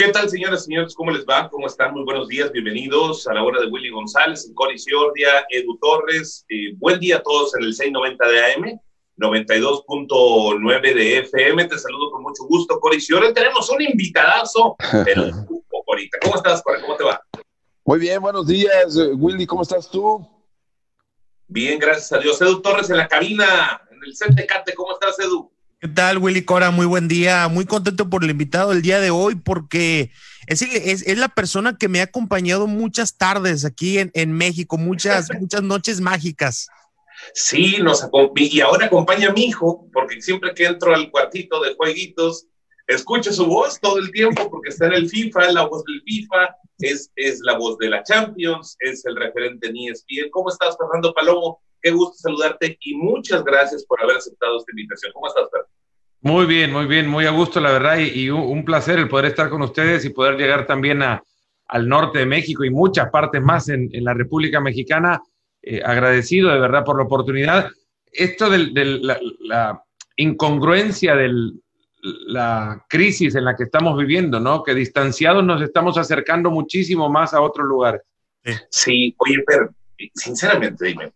¿Qué tal, señoras y señores? ¿Cómo les va? ¿Cómo están? Muy buenos días. Bienvenidos a la hora de Willy González, Cori Ciordia, Edu Torres. Eh, buen día a todos en el 690 de AM, 92.9 de FM. Te saludo con mucho gusto, Cori Ciordia. Tenemos un invitadazo, pero Corita. ¿Cómo estás, Cori? ¿Cómo te va? Muy bien, buenos días, Willy. ¿Cómo estás tú? Bien, gracias a Dios. Edu Torres en la cabina, en el set de Cate. ¿Cómo estás, Edu? ¿Qué tal, Willy Cora? Muy buen día. Muy contento por el invitado del día de hoy porque es, es, la persona que me ha acompañado muchas tardes aquí en, en México, muchas, muchas noches mágicas. Sí, nos y ahora acompaña a mi hijo, porque siempre que entro al cuartito de jueguitos, escucho su voz todo el tiempo, porque está en el FIFA, es la voz del FIFA, es, es la voz de la Champions, es el referente en ESPN. ¿Cómo estás, Fernando Palomo? Qué gusto saludarte y muchas gracias por haber aceptado esta invitación. ¿Cómo estás, Fernando? Muy bien, muy bien, muy a gusto, la verdad, y, un, placer el poder estar con ustedes y poder llegar también a, al norte de México y muchas partes más en, la República Mexicana. Eh, agradecido de verdad por la oportunidad. Esto de, la, incongruencia de la crisis en la que estamos viviendo, ¿no? Que distanciados nos estamos acercando muchísimo más a otro lugar. Sí, oye, pero sinceramente, dime,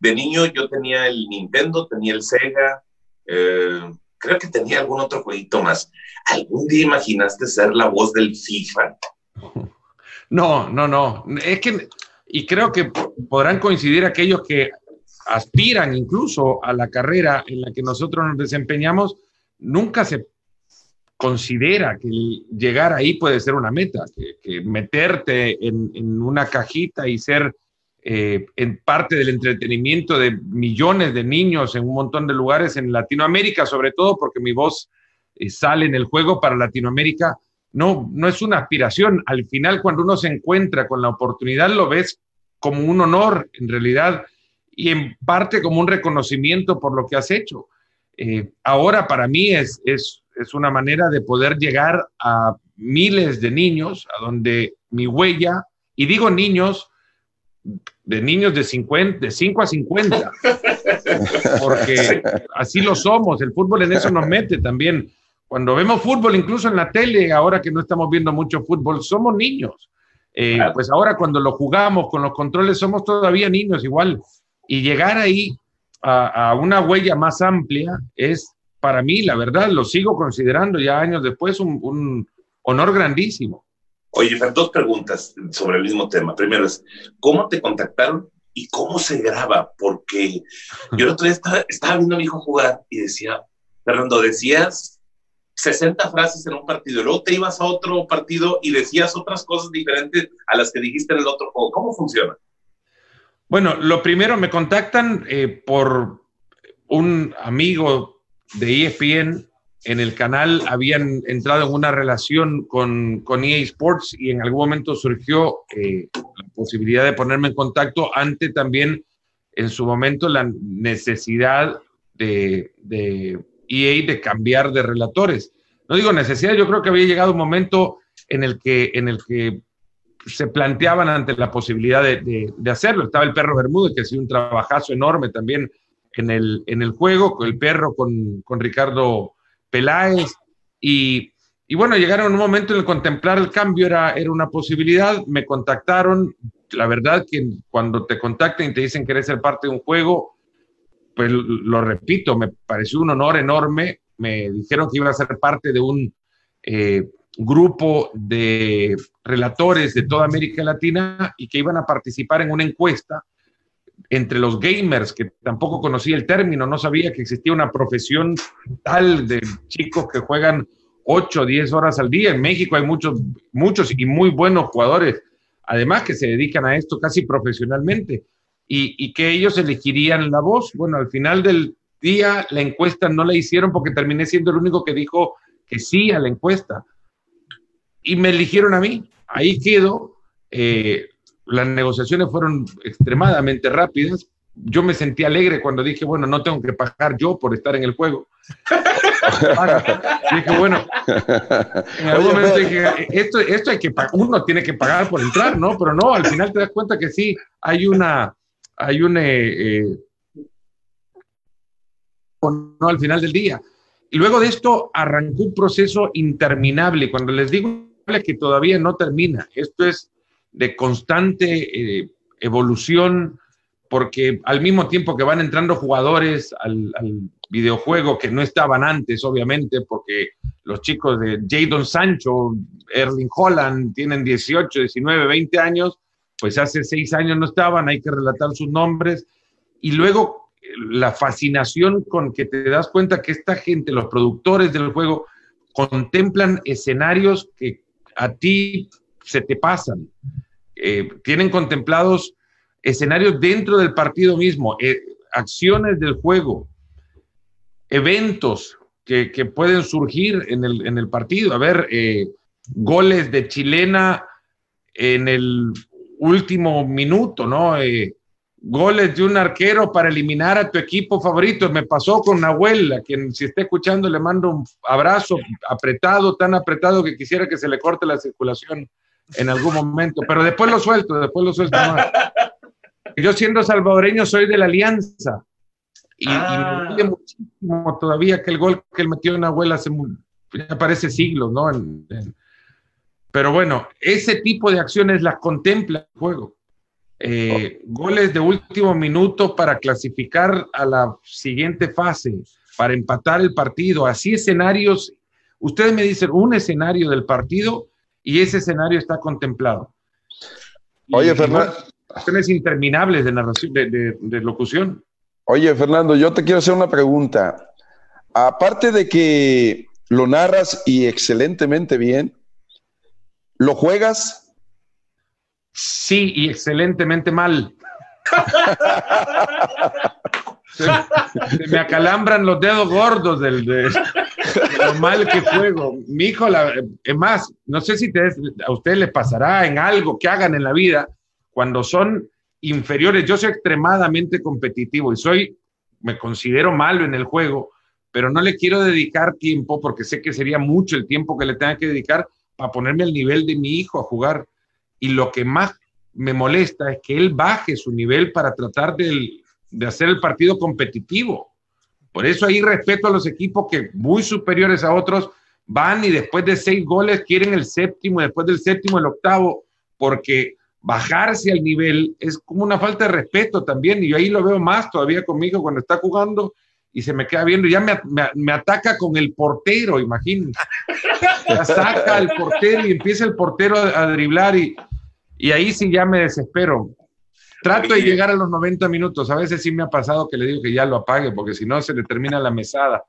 de niño yo tenía el Nintendo, tenía el Sega, eh, creo que tenía algún otro jueguito más. ¿Algún día imaginaste ser la voz del FIFA? No, no, no. Es que, y creo que podrán coincidir aquellos que aspiran incluso a la carrera en la que nosotros nos desempeñamos, nunca se considera que llegar ahí puede ser una meta, que, meterte en, en, una cajita y ser eh, en parte del entretenimiento de millones de niños en un montón de lugares en Latinoamérica, sobre todo porque mi voz eh, sale en el juego para Latinoamérica. No, no es una aspiración. Al final, cuando uno se encuentra con la oportunidad, lo ves como un honor, en realidad, y en parte como un reconocimiento por lo que has hecho. Eh, ahora para mí es, es, es una manera de poder llegar a miles de niños, a donde mi huella, y digo niños, de niños de, 50, de 5 a 50, porque así lo somos, el fútbol en eso nos mete también. Cuando vemos fútbol, incluso en la tele, ahora que no estamos viendo mucho fútbol, somos niños. Eh, pues ahora cuando lo jugamos con los controles, somos todavía niños igual. Y llegar ahí a, una huella más amplia es, para mí, la verdad, lo sigo considerando ya años después, un honor grandísimo. Oye, dos preguntas sobre el mismo tema. Primero es, ¿cómo te contactaron y cómo se graba? Porque yo el otro día estaba, viendo a mi hijo jugar y decía, Fernando, decías 60 frases en un partido, luego te ibas a otro partido y decías otras cosas diferentes a las que dijiste en el otro juego. ¿Cómo funciona? Bueno, lo primero, me contactan eh, por un amigo de ESPN en el canal habían entrado en una relación con, con EA Sports y en algún momento surgió eh, la posibilidad de ponerme en contacto ante también en su momento la necesidad de, de EA de cambiar de relatores. No digo necesidad, yo creo que había llegado un momento en el que, en el que se planteaban ante la posibilidad de, de, hacerlo. Estaba el perro Bermúdez, que hacía un trabajazo enorme también en el, en el juego, el perro, con, con Ricardo Peláez, y, y, bueno, llegaron un momento en el contemplar el cambio era, era una posibilidad, me contactaron, la verdad que cuando te contactan y te dicen que eres ser parte de un juego, pues lo repito, me pareció un honor enorme, me dijeron que iba a ser parte de un eh, grupo de relatores de toda América Latina y que iban a participar en una encuesta entre los gamers, que tampoco conocía el término, no sabía que existía una profesión tal de chicos que juegan 8 o 10 horas al día. En México hay muchos, muchos y muy buenos jugadores, además que se dedican a esto casi profesionalmente, y, que ellos elegirían la voz. Bueno, al final del día la encuesta no la hicieron porque terminé siendo el único que dijo que sí a la encuesta. Y me eligieron a mí. Ahí quedo. Eh, las negociaciones fueron extremadamente rápidas. Yo me sentí alegre cuando dije, bueno, no tengo que pagar yo por estar en el juego. dije, bueno, en algún momento dije, esto, esto hay que uno tiene que pagar por entrar, ¿no? Pero no, al final te das cuenta que sí, hay una, hay un, eh, eh, no al final del día. Y luego de esto arrancó un proceso interminable. Cuando les digo que todavía no termina. Esto es de constante eh, evolución, porque al mismo tiempo que van entrando jugadores al, videojuego que no estaban antes, obviamente, porque los chicos de Jadon Sancho, Erling Holland, tienen 18, 19, 20 años, pues hace seis años no estaban, hay que relatar sus nombres. Y luego la fascinación con que te das cuenta que esta gente, los productores del juego, contemplan escenarios que a ti se te pasan. Eh, tienen contemplados escenarios dentro del partido mismo, eh, acciones del juego, eventos que, pueden surgir en el, partido. A ver, eh, goles de chilena en el último minuto, ¿no? goles de un arquero para eliminar a tu equipo favorito. Me pasó con Nahuel, a quien si está escuchando le mando un abrazo apretado, tan apretado que quisiera que se le corte la circulación en algún momento, pero después lo suelto, después lo suelto Yo siendo salvadoreño soy de la Alianza y, me ah. muchísimo todavía que el gol que él metió en Nahuel hace ya parece siglos, ¿no? pero bueno, ese tipo de acciones las contempla el juego eh, goles de último minuto para clasificar a la siguiente fase, para empatar el partido, así escenarios. Ustedes me dicen un escenario del partido y ese escenario está contemplado. Oye, Fernando. Interminables de narración, de, de locución. Oye, Fernando, yo te quiero hacer una pregunta. Aparte de que lo narras y excelentemente bien, ¿lo juegas? Sí, y excelentemente mal. me acalambran los dedos gordos del, de, lo mal que juego. Mi hijo, más, no sé si a ustedes les pasará en algo que hagan en la vida cuando son inferiores. Yo soy extremadamente competitivo y soy, me considero malo en el juego, pero no le quiero dedicar tiempo porque sé que sería mucho el tiempo que le tenga que dedicar para ponerme al nivel de mi hijo a jugar y lo que más me molesta es que él baje su nivel para tratar de, hacer el partido competitivo. Por eso ahí respeto a los equipos que muy superiores a otros van y después de seis goles quieren el séptimo, después del séptimo el octavo, porque bajarse al nivel es como una falta de respeto también, y ahí lo veo más todavía conmigo cuando está jugando y se me queda viendo ya me, me, ataca con el portero, imagínense. saca al portero y empieza el portero a, a driblar y, y ahí sí ya me desespero. Trato de llegar a los 90 minutos. A veces sí me ha pasado que le digo que ya lo apague, porque si no se le termina la mesada.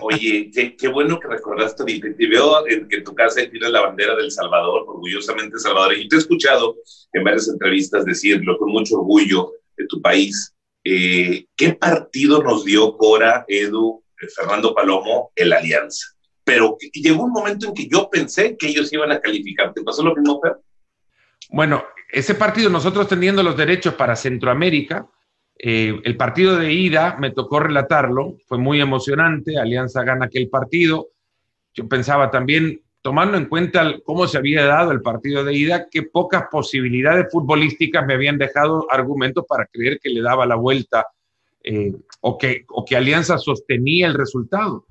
Oye, qué, bueno que recordaste. Te, veo en que en tu casa tienes la bandera del Salvador, orgullosamente Salvador. Y te he escuchado en varias entrevistas decirlo con mucho orgullo de tu país. Eh, ¿Qué partido nos dio Cora, Edu, eh, Fernando Palomo, el Alianza? Pero llegó un momento en que yo pensé que ellos iban a calificar. ¿Te pasó lo mismo, Fer? Bueno, ese partido, nosotros teniendo los derechos para Centroamérica, eh, el partido de ida me tocó relatarlo, fue muy emocionante, Alianza gana aquel partido. Yo pensaba también, tomando en cuenta cómo se había dado el partido de ida, que pocas posibilidades futbolísticas me habían dejado argumentos para creer que le daba la vuelta eh, o, que, o que Alianza sostenía el resultado.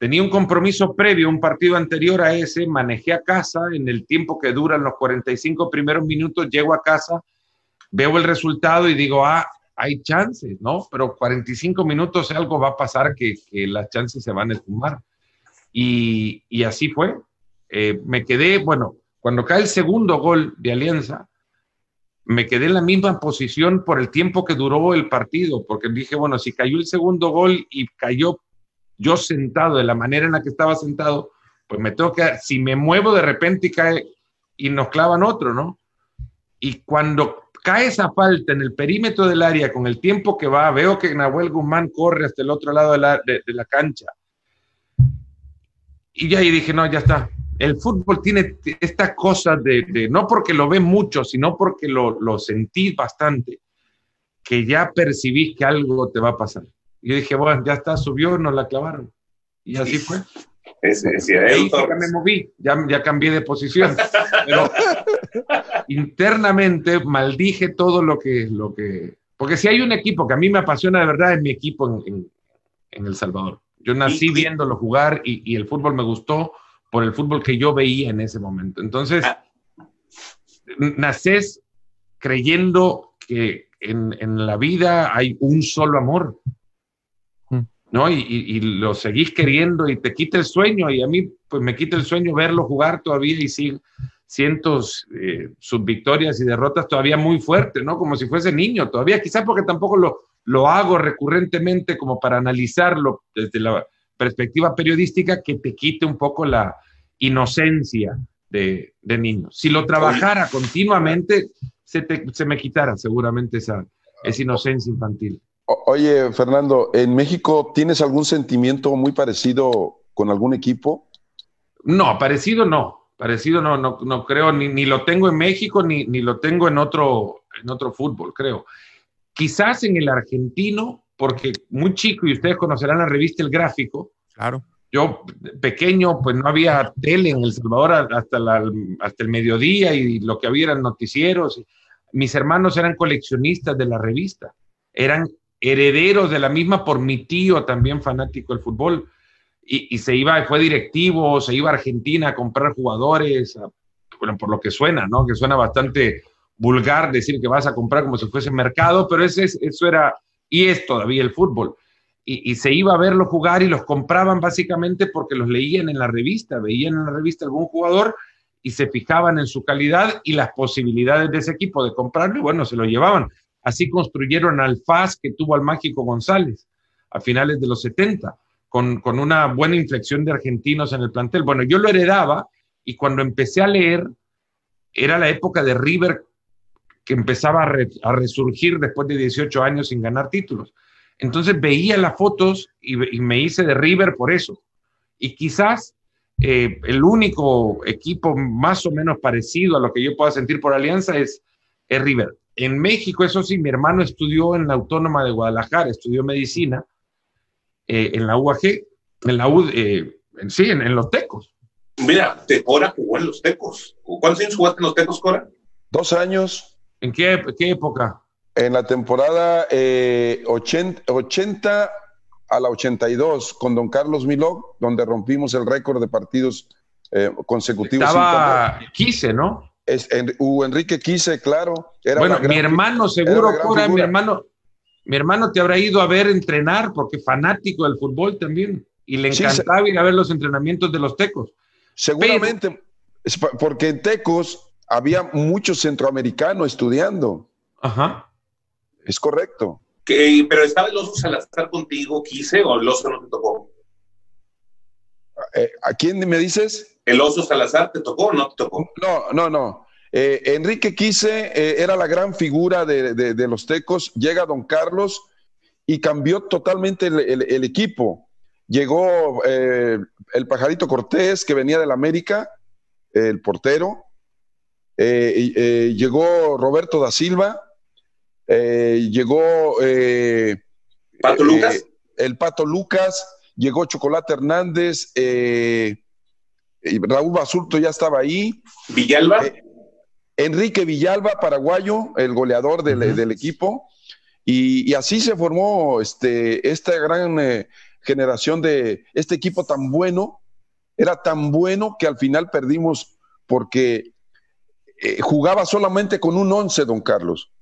Tenía un compromiso previo, un partido anterior a ese, manejé a casa en el tiempo que duran los 45 primeros minutos, llego a casa, veo el resultado y digo, ah, hay chances, ¿no? Pero 45 minutos algo va a pasar que, las chances se van a esfumar. Y, y así fue. Eh, me quedé, bueno, cuando cae el segundo gol de Alianza, me quedé en la misma posición por el tiempo que duró el partido, porque dije, bueno, si cayó el segundo gol y cayó yo sentado de la manera en la que estaba sentado, pues me toca, si me muevo de repente y cae y nos clavan otro, ¿no? Y cuando cae esa falta en el perímetro del área con el tiempo que va, veo que Nahuel Guzmán corre hasta el otro lado de la, cancha. Y ya ahí dije, no, ya está. El fútbol tiene esta cosa de, no porque lo ve mucho, sino porque lo, lo sentí bastante, que ya percibís que algo te va a pasar. Y yo dije, bueno, ya está, subió, nos la clavaron. Y así fue. Es, ya me moví, ya, ya cambié de posición. Pero internamente maldije todo lo que, lo que... Porque si hay un equipo que a mí me apasiona de verdad, es mi equipo en, en, El Salvador. Yo nací viéndolo jugar y, y, el fútbol me gustó por el fútbol que yo veía en ese momento. Entonces, ah. naces creyendo que en, en, la vida hay un solo amor. ¿No? Y, lo seguís queriendo y te quita el sueño y a mí pues me quita el sueño verlo jugar todavía y sí, cientos eh, subvictorias y derrotas todavía muy fuertes, ¿no? Como si fuese niño todavía, quizás porque tampoco lo, lo hago recurrentemente como para analizarlo desde la perspectiva periodística que te quite un poco la inocencia de, de niños. Si lo trabajara continuamente, se, se me quitara seguramente esa, esa inocencia infantil. Oye, Fernando, ¿en México tienes algún sentimiento muy parecido con algún equipo? No, parecido no. Parecido no, no, no creo, ni, ni, lo tengo en México, ni, ni lo tengo en otro, en otro fútbol, creo. Quizás en el argentino, porque muy chico, y ustedes conocerán la revista El Gráfico. Claro. Yo, pequeño, pues no había tele en El Salvador hasta, la, hasta el mediodía y lo que había eran noticieros. Mis hermanos eran coleccionistas de la revista, eran herederos de la misma por mi tío, también fanático del fútbol y, se iba, fue directivo, se iba a Argentina a comprar jugadores, bueno, por lo que suena, ¿no? Que suena bastante vulgar decir que vas a comprar como si fuese mercado, pero ese, eso era, y es todavía el fútbol. Y, y, se iba a verlo jugar y los compraban básicamente porque los leían en la revista, veían en la revista algún jugador y se fijaban en su calidad y las posibilidades de ese equipo de comprarlo y bueno, se lo llevaban. Así construyeron al FAS que tuvo al Mágico González a finales de los 70 con, con, una buena inflexión de argentinos en el plantel. Bueno, yo lo heredaba y cuando empecé a leer, era la época de River que empezaba a, resurgir después de 18 años sin ganar títulos. Entonces veía las fotos y, me hice de River por eso. Y quizás eh, el único equipo más o menos parecido a lo que yo pueda sentir por Alianza es River. En México, eso sí, mi hermano estudió en la Autónoma de Guadalajara, estudió medicina eh, en la UAG, en la U, eh, sí, en, los Tecos. Mira, Cora jugó en los Tecos. ¿Cuántos años jugaste en los Tecos, Cora? Dos años. ¿En qué, qué época? En la temporada 80, eh, 80, a la 82 con don Carlos Miló, donde rompimos el récord de partidos consecutivos. Estaba Quise, ¿no? Es, en, Enrique Quise, claro. Era bueno, mi hermano, seguro, mi hermano, mi hermano te habrá ido a ver entrenar porque fanático del fútbol también y le encantaba ir a ver los entrenamientos de los tecos. Seguramente, porque en Tecos había muchos centroamericanos estudiando. Ajá. Es correcto. pero estaba el oso Salazar contigo, quise, o el oso no te tocó. Eh, ¿A quién me dices? ¿El oso Salazar te tocó o no te tocó? No, no, no. Eh, Enrique Quise eh, era la gran figura de, los tecos, llega don Carlos y cambió totalmente el, equipo. Llegó eh, el pajarito Cortés, que venía del América, el portero. llegó Roberto da Silva. llegó Pato Lucas. el Pato Lucas. Llegó Chocolate Hernández. Raúl Basulto ya estaba ahí. Villalba. Enrique Villalba, paraguayo, el goleador del, equipo. Y, así se formó este, esta gran eh, generación de este equipo tan bueno. Era tan bueno que al final perdimos porque eh, jugaba solamente con un once, don Carlos,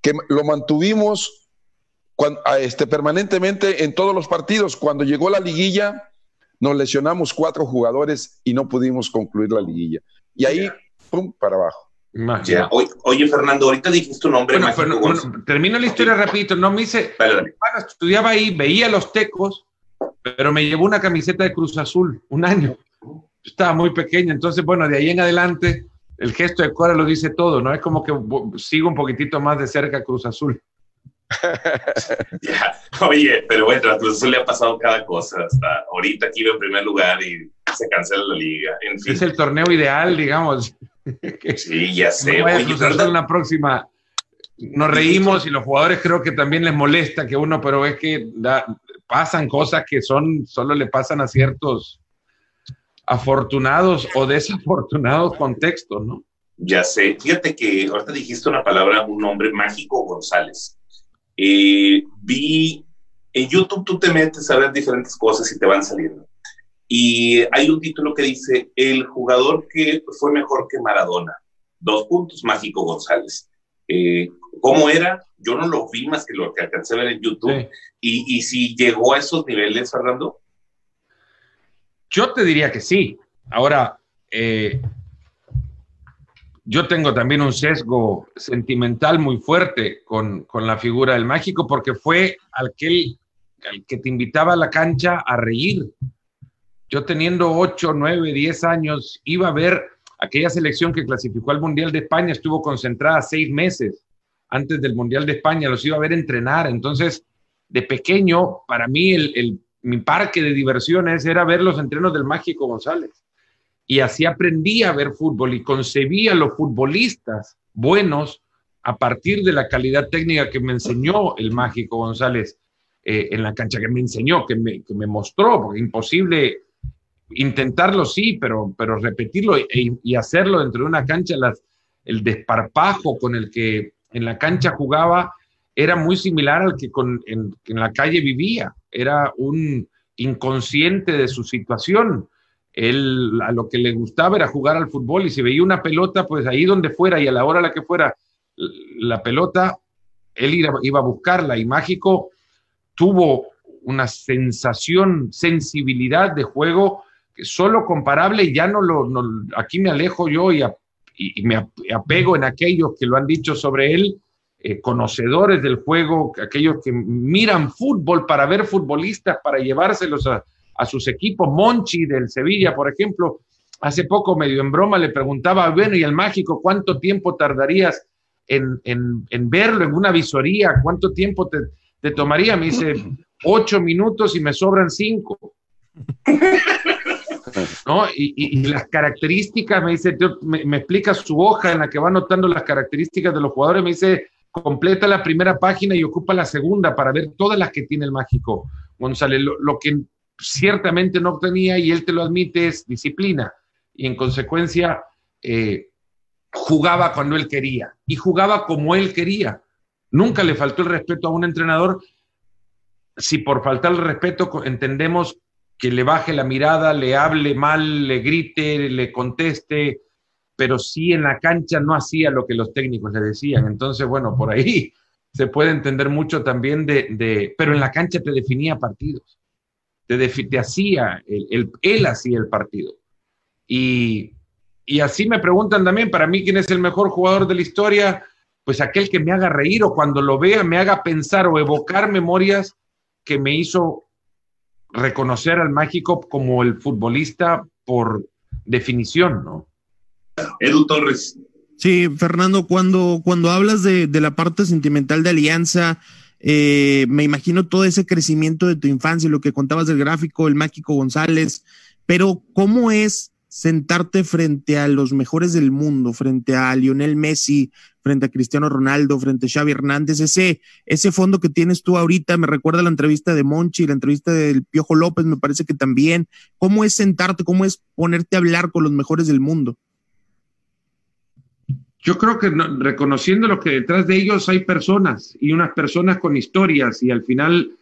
que lo mantuvimos este, permanentemente en todos los partidos. Cuando llegó la liguilla, nos lesionamos cuatro jugadores y no pudimos concluir la liguilla. Y ahí, pum, para abajo. Oye, Fernando, ahorita dijiste tu nombre. termino la historia rapidito. No me hice. estudiaba ahí, veía los tecos, pero me llevó una camiseta de Cruz Azul un año. Estaba muy pequeña, entonces, bueno, de ahí en adelante, el gesto de Cora lo dice todo, ¿no? Es como que sigo un poquitito más de cerca Cruz Azul. Oye, pero bueno, a Cruz Azul le ha pasado cada cosa. Hasta ahorita aquí en primer lugar y se cancela la liga. Es el torneo ideal, digamos. Sí, ya sé. No la próxima. Nos reímos y los jugadores creo que también les molesta que uno, pero es que pasan cosas que son, solo le pasan a ciertos afortunados o desafortunados contextos, ¿no? Ya sé. Fíjate que ahorita dijiste una palabra, un nombre mágico, González. Eh, vi en YouTube, tú te metes a ver diferentes cosas y te van saliendo. y hay un título que dice, el jugador que fue mejor que Maradona. Dos puntos, Mágico González. Eh, ¿Cómo era? Yo no lo vi más que lo que alcancé a ver en YouTube. Y, y si llegó a esos niveles, Fernando. Yo te diría que sí. Ahora, eh, yo tengo también un sesgo sentimental muy fuerte con, con, la figura del mágico porque fue aquel al que te invitaba a la cancha a reír. Yo teniendo 8, 9, 10 años iba a ver aquella selección que clasificó al Mundial de España, estuvo concentrada seis meses antes del Mundial de España, los iba a ver entrenar. Entonces, de pequeño, para mí el, el, mi parque de diversiones era ver los entrenos del Mágico González. Y así aprendí a ver fútbol y concebía a los futbolistas buenos a partir de la calidad técnica que me enseñó el Mágico González eh, en la cancha, que me enseñó, que me, que me mostró, porque imposible intentarlo sí, pero, pero repetirlo y, y, hacerlo dentro de una cancha, el desparpajo con el que en la cancha jugaba era muy similar al que con, en, la calle vivía. Era un inconsciente de su situación. Él a lo que le gustaba era jugar al fútbol y si veía una pelota, pues ahí donde fuera y a la hora la que fuera la pelota, él iba, a buscarla. Y Mágico tuvo una sensación, sensibilidad de juego que solo comparable, ya no lo, aquí me alejo yo y, me apego en aquellos que lo han dicho sobre él, eh, conocedores del juego, aquellos que miran fútbol para ver futbolistas, para llevárselos a, a, sus equipos. Monchi del Sevilla, por ejemplo, hace poco medio en broma le preguntaba, bueno, y el mágico, ¿cuánto tiempo tardarías en, en, en verlo en una visoría? ¿Cuánto tiempo te, te, tomaría? Me dice, ocho minutos y me sobran cinco. ¿no? Y, y, y, las características, me dice, me, me, explica su hoja en la que va anotando las características de los jugadores, me dice, completa la primera página y ocupa la segunda para ver todas las que tiene el mágico González. Lo, lo que ciertamente no tenía, y él te lo admite, es disciplina. Y en consecuencia, eh, jugaba cuando él quería y jugaba como él quería. Nunca le faltó el respeto a un entrenador. Si por faltar el respeto entendemos que le baje la mirada, le hable mal, le grite, le conteste, pero sí en la cancha no hacía lo que los técnicos le decían. Entonces, bueno, por ahí se puede entender mucho también de, de pero en la cancha te definía partidos, te, te hacía, el, el, él hacía el partido. Y, y así me preguntan también, para mí, ¿quién es el mejor jugador de la historia? Pues aquel que me haga reír o cuando lo vea me haga pensar o evocar memorias que me hizo reconocer al mágico como el futbolista por definición, ¿no? Edu Torres. Sí, Fernando, cuando, cuando hablas de, de la parte sentimental de Alianza, eh, me imagino todo ese crecimiento de tu infancia, lo que contabas del gráfico, el mágico González, pero ¿cómo es sentarte frente a los mejores del mundo, frente a Lionel Messi, frente a Cristiano Ronaldo, frente a Xavi Hernández, ese, ese fondo que tienes tú ahorita, me recuerda la entrevista de Monchi, la entrevista del Piojo López, me parece que también, ¿cómo es sentarte, cómo es ponerte a hablar con los mejores del mundo? Yo creo que no, reconociendo lo que detrás de ellos hay personas y unas personas con historias y al final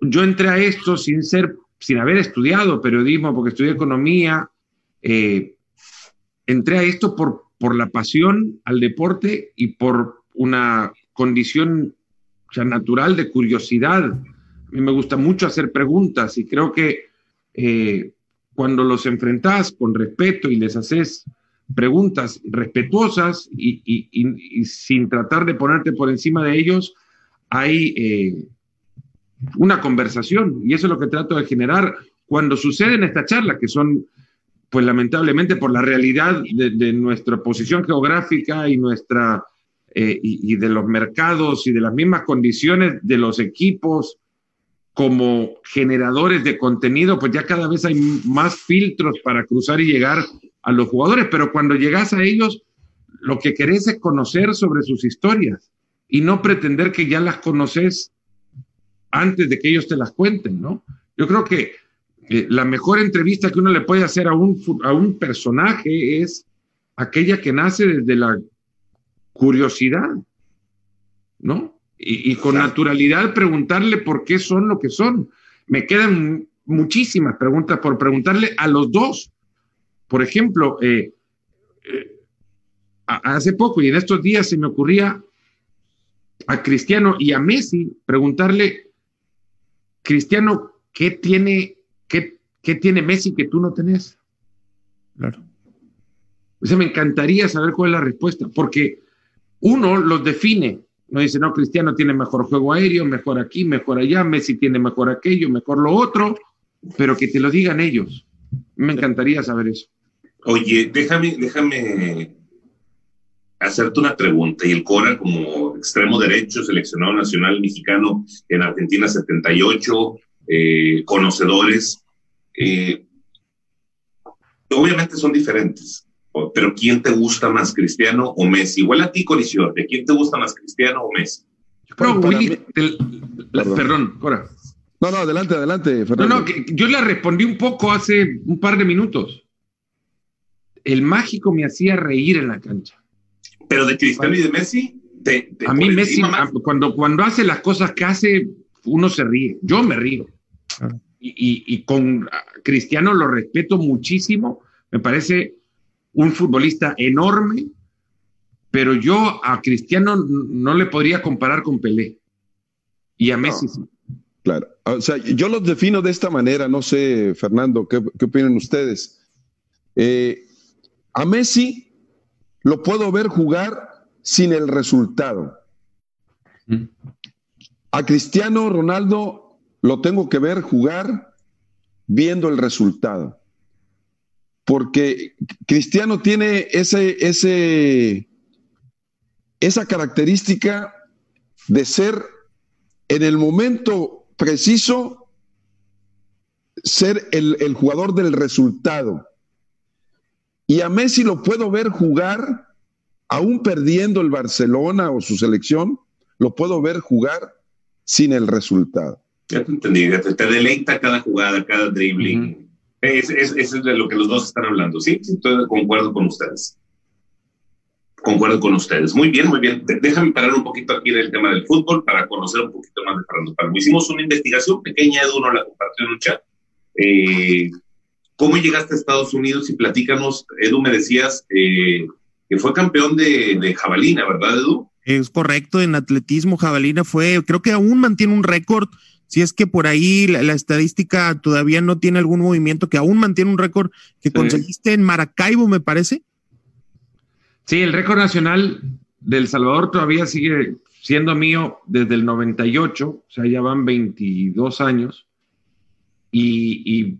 yo entré a esto sin ser, sin haber estudiado periodismo, porque estudié economía, eh, entré a esto por, por la pasión al deporte y por una condición sea, natural de curiosidad. A mí me gusta mucho hacer preguntas y creo que eh, cuando los enfrentas con respeto y les haces preguntas respetuosas y, sin tratar de ponerte por encima de ellos, hay eh, una conversación. Y eso es lo que trato de generar cuando suceden estas charlas, que son, pues lamentablemente, por la realidad de, de nuestra posición geográfica y nuestra eh, y, de los mercados y de las mismas condiciones de los equipos como generadores de contenido, pues ya cada vez hay más filtros para cruzar y llegar a los jugadores, pero cuando llegas a ellos, lo que querés es conocer sobre sus historias y no pretender que ya las conoces antes de que ellos te las cuenten, ¿no? Yo creo que eh, la mejor entrevista que uno le puede hacer a un, a un personaje es aquella que nace desde la curiosidad, ¿no? Y, y con naturalidad preguntarle por qué son lo que son. Me quedan muchísimas preguntas por preguntarle a los dos. Por ejemplo, eh, eh, hace poco y en estos días se me ocurría a Cristiano y a Messi preguntarle, Cristiano, ¿qué tiene, qué, qué tiene Messi que tú no tenés? Claro. O sea, me encantaría saber cuál es la respuesta, porque uno los define. No dice, no, Cristiano tiene mejor juego aéreo, mejor aquí, mejor allá, Messi tiene mejor aquello, mejor lo otro, pero que te lo digan ellos. Me encantaría saber eso. Oye, déjame, déjame hacerte una pregunta. Y el Cora, como extremo derecho, seleccionado nacional mexicano en Argentina 78, eh, conocedores, eh, obviamente son diferentes. Pero ¿quién te gusta más, Cristiano o Messi? Igual a ti, Colisión, ¿de quién te gusta más, Cristiano o Messi? perdón, Cora. No, no, adelante, adelante, Fernando. No, no, yo le respondí un poco hace un par de minutos. El mágico me hacía reír en la cancha. Pero de Cristiano y de Messi, a mí Messi, cuando, cuando hace las cosas que hace, uno se ríe. Yo me río. Y, y, con Cristiano lo respeto muchísimo. Me parece un futbolista enorme, pero yo a Cristiano no le podría comparar con Pelé. Y a Messi sí. Claro. O sea, yo los defino de esta manera. No sé, Fernando, ¿qué, qué opinan ustedes? Eh, a Messi lo puedo ver jugar sin el resultado. Mm. A Cristiano Ronaldo lo tengo que ver jugar viendo el resultado. Porque Cristiano tiene ese, ese, esa característica de ser en el momento preciso, ser el, el jugador del resultado. Y a Messi lo puedo ver jugar, aún perdiendo el Barcelona o su selección, lo puedo ver jugar sin el resultado. Ya te entendí, te, deleita cada jugada, cada dribbling. es, es, de lo que los dos están hablando, ¿sí? sí concuerdo con ustedes. Concuerdo con ustedes. Muy bien, muy bien. Déjame parar un poquito aquí en el tema del fútbol para conocer un poquito más de Fernando Palmo. Hicimos una investigación pequeña, Edu no la compartió en un chat. Eh, ¿Cómo llegaste a Estados Unidos? Y platícanos, Edu, me decías eh, que fue campeón de, jabalina, ¿verdad, Edu? Es correcto, en atletismo jabalina fue, creo que aún mantiene un récord, si es que por ahí la, estadística todavía no tiene algún movimiento, que aún mantiene un récord que conseguiste en Maracaibo, me parece. Sí, el récord nacional del Salvador todavía sigue siendo mío desde el 98, o sea, ya van 22 años. y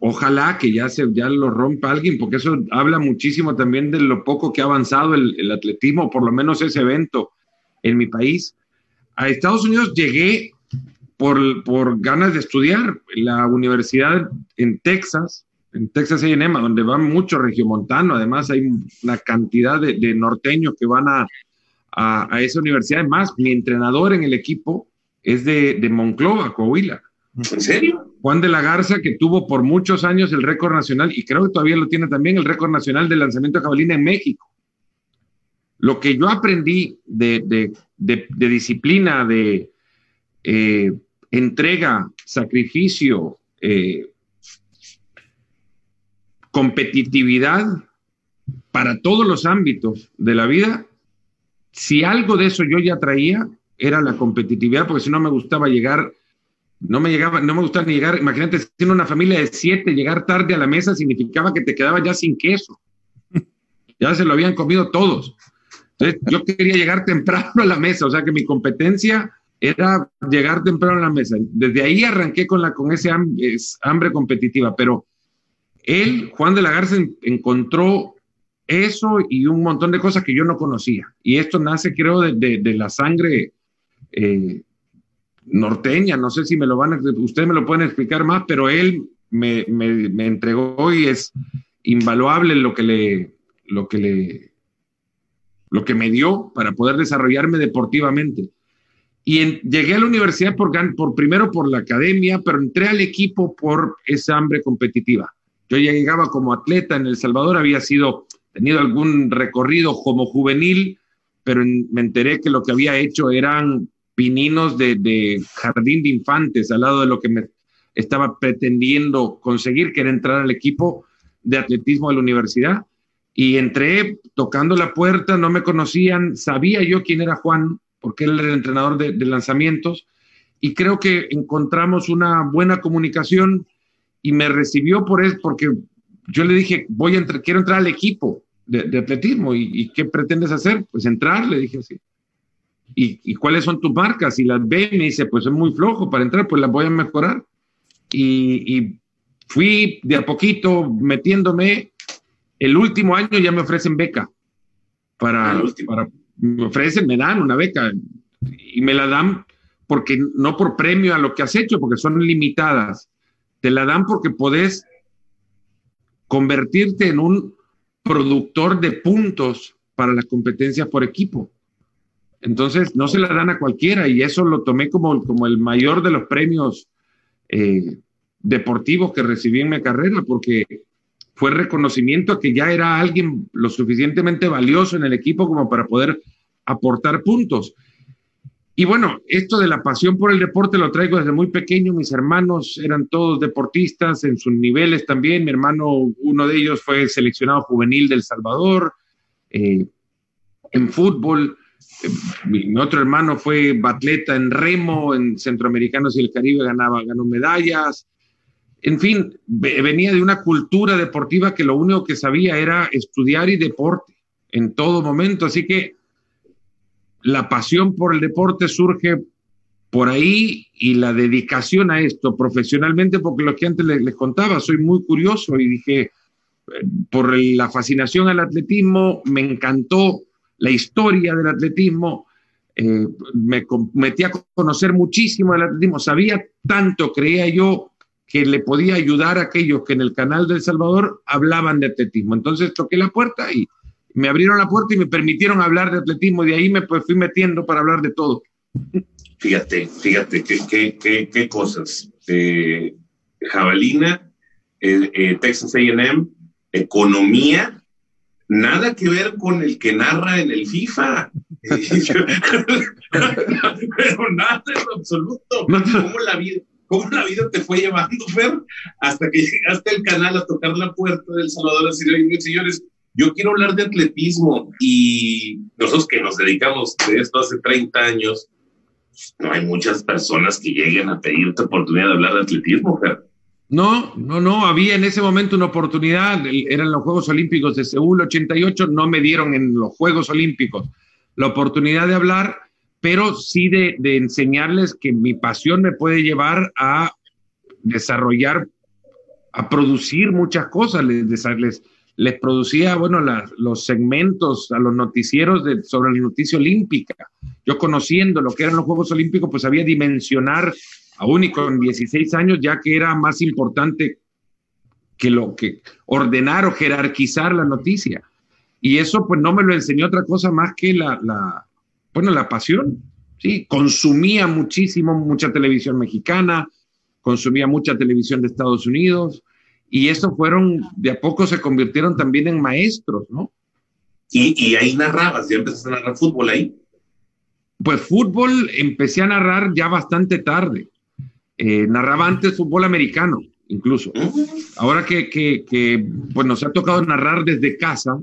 ojalá que ya, se, ya lo rompa alguien, porque eso habla muchísimo también de lo poco que ha avanzado el, atletismo, por lo menos ese evento en mi país. A Estados Unidos llegué por, por ganas de estudiar la universidad en Texas, en Texas A&M, donde va mucho regiomontano, además hay una cantidad de, norteños que van a, a, esa universidad. Además, mi entrenador en el equipo es de, de Monclova, Coahuila. ¿En serio? Juan de la Garza, que tuvo por muchos años el récord nacional, y creo que todavía lo tiene también, el récord nacional de lanzamiento de jabalina en México. Lo que yo aprendí de, disciplina, de eh, entrega, sacrificio, eh, competitividad para todos los ámbitos de la vida, si algo de eso yo ya traía, era la competitividad, porque si no me gustaba llegar no me llegaba, no me gustaba ni llegar, imagínate, siendo una familia de siete, llegar tarde a la mesa significaba que te quedaba ya sin queso. Ya se lo habían comido todos. Entonces, yo quería llegar temprano a la mesa, o sea que mi competencia era llegar temprano a la mesa. Desde ahí arranqué con, la, con ese hambre, competitiva, pero él, Juan de la Garza, encontró eso y un montón de cosas que yo no conocía. Y esto nace, creo, de, la sangre eh, norteña, no sé si me lo van a, ustedes me lo pueden explicar más, pero él me, me, entregó y es invaluable lo que le, lo que le, lo que me dio para poder desarrollarme deportivamente. Y llegué a la universidad por, por primero por la academia, pero entré al equipo por esa hambre competitiva. Yo ya llegaba como atleta en El Salvador, había sido, tenido algún recorrido como juvenil, pero me enteré que lo que había hecho eran pininos de, jardín de infantes al lado de lo que me, estaba pretendiendo conseguir, que era entrar al equipo de atletismo de la universidad. Y entré tocando la puerta, no me conocían, sabía yo quién era Juan, porque era el entrenador de, lanzamientos, y creo que encontramos una buena comunicación y me recibió por eso, porque yo le dije, voy a entrar, quiero entrar al equipo de, atletismo, ¿Y, qué pretendes hacer? Pues entrar, le dije así. ¿Y, cuáles son tus marcas? Y las ve, me dice, pues es muy flojo para entrar, pues las voy a mejorar. Y, y fui de a poquito metiéndome. El último año ya me ofrecen beca para, para me ofrecen, me dan una beca y me la dan porque no por premio a lo que has hecho, porque son limitadas. Te la dan porque podés convertirte en un productor de puntos para las competencias por equipo. Entonces, no se la dan a cualquiera y eso lo tomé como, como el mayor de los premios eh, deportivos que recibí en mi carrera, porque fue reconocimiento que ya era alguien lo suficientemente valioso en el equipo como para poder aportar puntos. Y bueno, esto de la pasión por el deporte lo traigo desde muy pequeño. Mis hermanos eran todos deportistas en sus niveles también. Mi hermano, uno de ellos fue seleccionado juvenil del Salvador eh, en fútbol. Mi, otro hermano fue atleta en remo, en Centroamericanos y el Caribe ganaba, ganó medallas. En fin, venía de una cultura deportiva que lo único que sabía era estudiar y deporte en todo momento. Así que la pasión por el deporte surge por ahí y la dedicación a esto profesionalmente, porque lo que antes les, contaba, soy muy curioso y dije, eh, por la fascinación al atletismo, me encantó la historia del atletismo, eh, me metí a conocer muchísimo el atletismo, sabía tanto, creía yo, que le podía ayudar a aquellos que en el canal del Salvador hablaban de atletismo. Entonces toqué la puerta y me abrieron la puerta y me permitieron hablar de atletismo. De ahí me fui metiendo para hablar de todo. Fíjate, fíjate qué, cosas. Eh, jabalina, eh, eh, Texas AM, economía, nada que ver con el que narra en el FIFA. Pero nada en absoluto. ¿Cómo la, vida, ¿Cómo la vida te fue llevando, Fer, hasta que llegaste al canal a tocar la puerta del Salvador a decir, señores, yo quiero hablar de atletismo y nosotros que nos dedicamos de esto hace 30 años, no hay muchas personas que lleguen a pedirte oportunidad de hablar de atletismo, No, no, no, había en ese momento una oportunidad, eran los Juegos Olímpicos de Seúl 88, no me dieron en los Juegos Olímpicos la oportunidad de hablar, pero sí de, enseñarles que mi pasión me puede llevar a desarrollar, a producir muchas cosas, les, producía, bueno, los segmentos a los noticieros sobre la noticia olímpica. Yo conociendo lo que eran los Juegos Olímpicos, pues sabía dimensionar, aún y con 16 años, ya que era más importante que lo que ordenar o jerarquizar la noticia. Y eso pues no me lo enseñó otra cosa más que la, la bueno, la pasión. Sí, consumía muchísimo, mucha televisión mexicana, consumía mucha televisión de Estados Unidos, y eso fueron, de a poco se convirtieron también en maestros, ¿no? Y, ahí narrabas, ya empezaste a narrar fútbol ahí. Pues fútbol empecé a narrar ya bastante tarde. Eh, narraba antes fútbol americano, incluso. Ahora que, que, que, pues nos ha tocado narrar desde casa,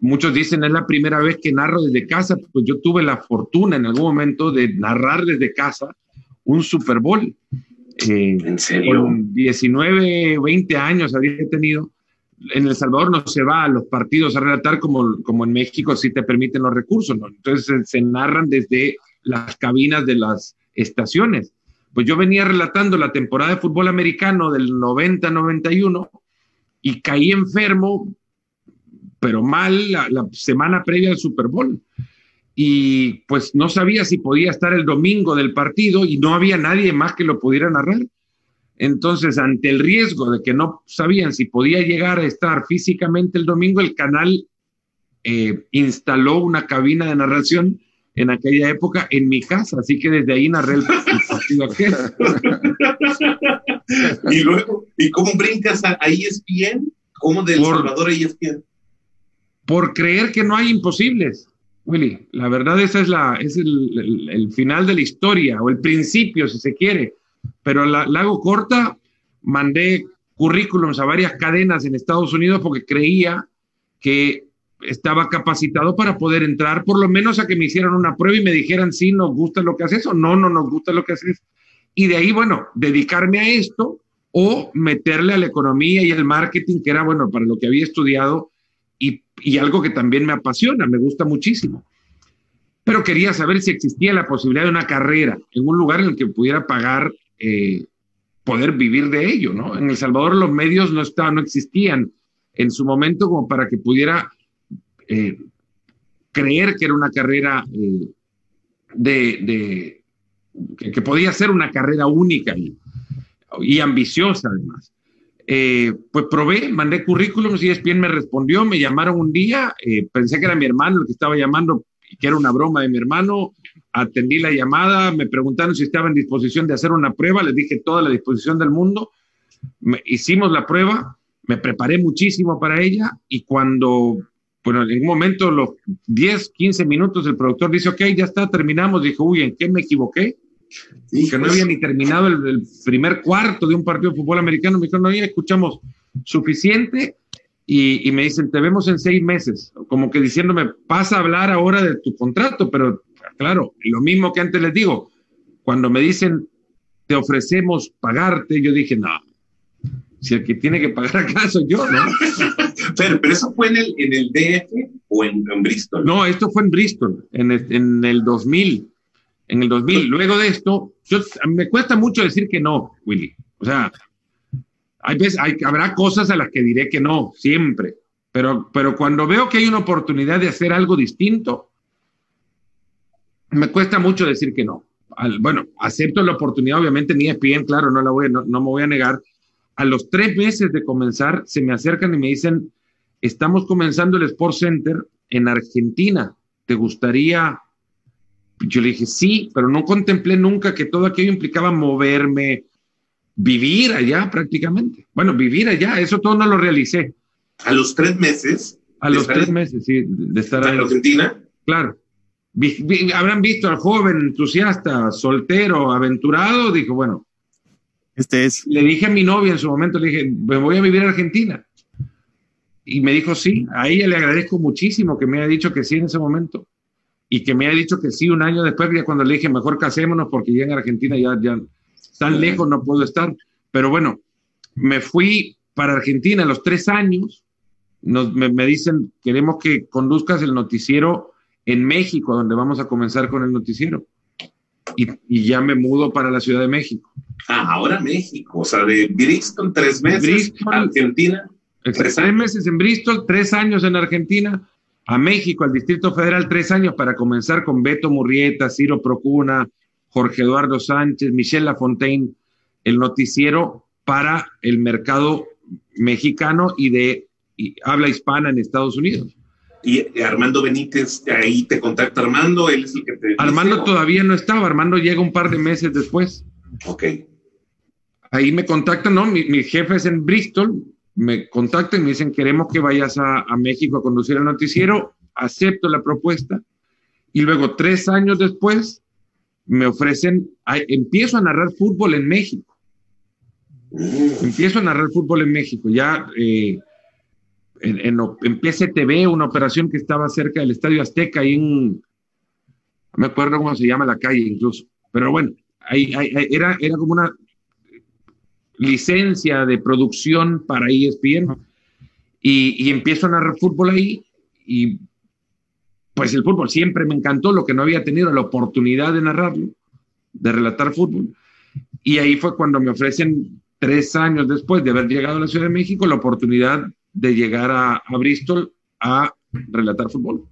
muchos dicen es la primera vez que narro desde casa, pues yo tuve la fortuna en algún momento de narrar desde casa un Super Bowl. Eh, ¿En serio? Con 19, 20 años había tenido. En El Salvador no se va a los partidos a relatar como, como en México si te permiten los recursos, ¿no? Entonces se, narran desde las cabinas de las estaciones. Pues yo venía relatando la temporada de fútbol americano del 90-91 y caí enfermo, pero mal la, semana previa al Super Bowl. Y pues no sabía si podía estar el domingo del partido y no había nadie más que lo pudiera narrar. Entonces, ante el riesgo de que no sabían si podía llegar a estar físicamente el domingo, el canal eh, instaló una cabina de narración en aquella época en mi casa, así que desde ahí narré el, partido aquel. y luego, ¿y cómo brincas a, ESPN? ¿Cómo del Salvador a ESPN? Por creer que no hay imposibles. Willy, la verdad esa es, la, es el, final de la historia o el principio, si se quiere. Pero la, la hago corta, mandé currículums a varias cadenas en Estados Unidos porque creía que estaba capacitado para poder entrar, por lo menos a que me hicieran una prueba y me dijeran si nos gusta lo que haces o no, no nos gusta lo que haces. Y de ahí, bueno, dedicarme a esto o meterle a la economía y el marketing, que era, bueno, para lo que había estudiado y, y algo que también me apasiona, me gusta muchísimo. Pero quería saber si existía la posibilidad de una carrera en un lugar en el que pudiera pagar eh, poder vivir de ello, ¿no? En El Salvador los medios no estaban, no existían en su momento como para que pudiera eh, creer que era una carrera eh, de, que, podía ser una carrera única y, ambiciosa además. Eh, pues probé, mandé currículums y ESPN me respondió, me llamaron un día, pensé que era mi hermano el que estaba llamando y que era una broma de mi hermano, atendí la llamada, me preguntaron si estaba en disposición de hacer una prueba, les dije toda la disposición del mundo, hicimos la prueba, me preparé muchísimo para ella y cuando, bueno, en un momento, los 10, 15 minutos, el productor dice, ok, ya está, terminamos, dijo, uy, ¿en qué me equivoqué? que no había ni terminado el, primer cuarto de un partido de fútbol americano, me dijo, no, ya escuchamos suficiente y, y, me dicen, te vemos en seis meses, como que diciéndome, pasa a hablar ahora de tu contrato, pero claro, lo mismo que antes les digo, cuando me dicen, te ofrecemos pagarte, yo dije, no, si el que tiene que pagar acá soy yo, ¿no? pero, pero eso fue en el, en el DF o en, Bristol. No, esto fue en Bristol, en el, en el 2000. En el 2000. Luego de esto, yo, me cuesta mucho decir que no, Willy. O sea, hay veces, hay, habrá cosas a las que diré que no, siempre. Pero, pero cuando veo que hay una oportunidad de hacer algo distinto, me cuesta mucho decir que no. bueno, acepto la oportunidad, obviamente, ni ESPN, claro, no, la voy, no, no me voy a negar, a los tres meses de comenzar, se me acercan y me dicen, estamos comenzando el Sport Center en Argentina. ¿Te gustaría? Yo le dije, sí, pero no contemplé nunca que todo aquello implicaba moverme, vivir allá prácticamente. Bueno, vivir allá, eso todo no lo realicé. ¿A los tres meses? A los tres meses, sí, de estar en Argentina. Claro. habrán visto al joven entusiasta, soltero, aventurado, dijo, bueno, este es. Le dije a mi novia en su momento, le dije, me voy a vivir a Argentina. Y me dijo sí. A ella le agradezco muchísimo que me haya dicho que sí en ese momento. Y que me haya dicho que sí un año después, ya cuando le dije, mejor casémonos porque ya en Argentina ya, ya tan lejos no puedo estar. Pero bueno, me fui para Argentina a los tres años. Nos, me, me dicen, queremos que conduzcas el noticiero en México, donde vamos a comenzar con el noticiero. Y, y, ya me mudo para la Ciudad de México. Ah, ahora México, o sea, de Bristol tres meses, Argentina. Tres, meses en Bristol, tres años en Argentina, a México, al Distrito Federal, tres años para comenzar con Beto Murrieta, Ciro Procuna, Jorge Eduardo Sánchez, Michelle Lafontaine, el noticiero para el mercado mexicano y de habla hispana en Estados Unidos. Y Armando Benítez, ahí te contacta Armando, él es el que te... Armando todavía no estaba, Armando llega un par de meses después. Ok. Ahí me contactan, ¿no? Mi, mis jefes en Bristol me contactan y me dicen, queremos que vayas a, México a conducir el noticiero, acepto la propuesta y luego tres años después me ofrecen, empiezo a narrar fútbol en México. Mm. Empiezo a narrar fútbol en México, ya eh, en, en, en, PCTV, una operación que estaba cerca del Estadio Azteca, ahí en, no me acuerdo cómo se llama la calle incluso, pero bueno, era, era como una licencia de producción para ESPN y, y empiezo a narrar fútbol ahí y pues el fútbol siempre me encantó, lo que no había tenido la oportunidad de narrarlo, de relatar fútbol. Y ahí fue cuando me ofrecen tres años después de haber llegado a la Ciudad de México la oportunidad de llegar a, a Bristol a relatar fútbol.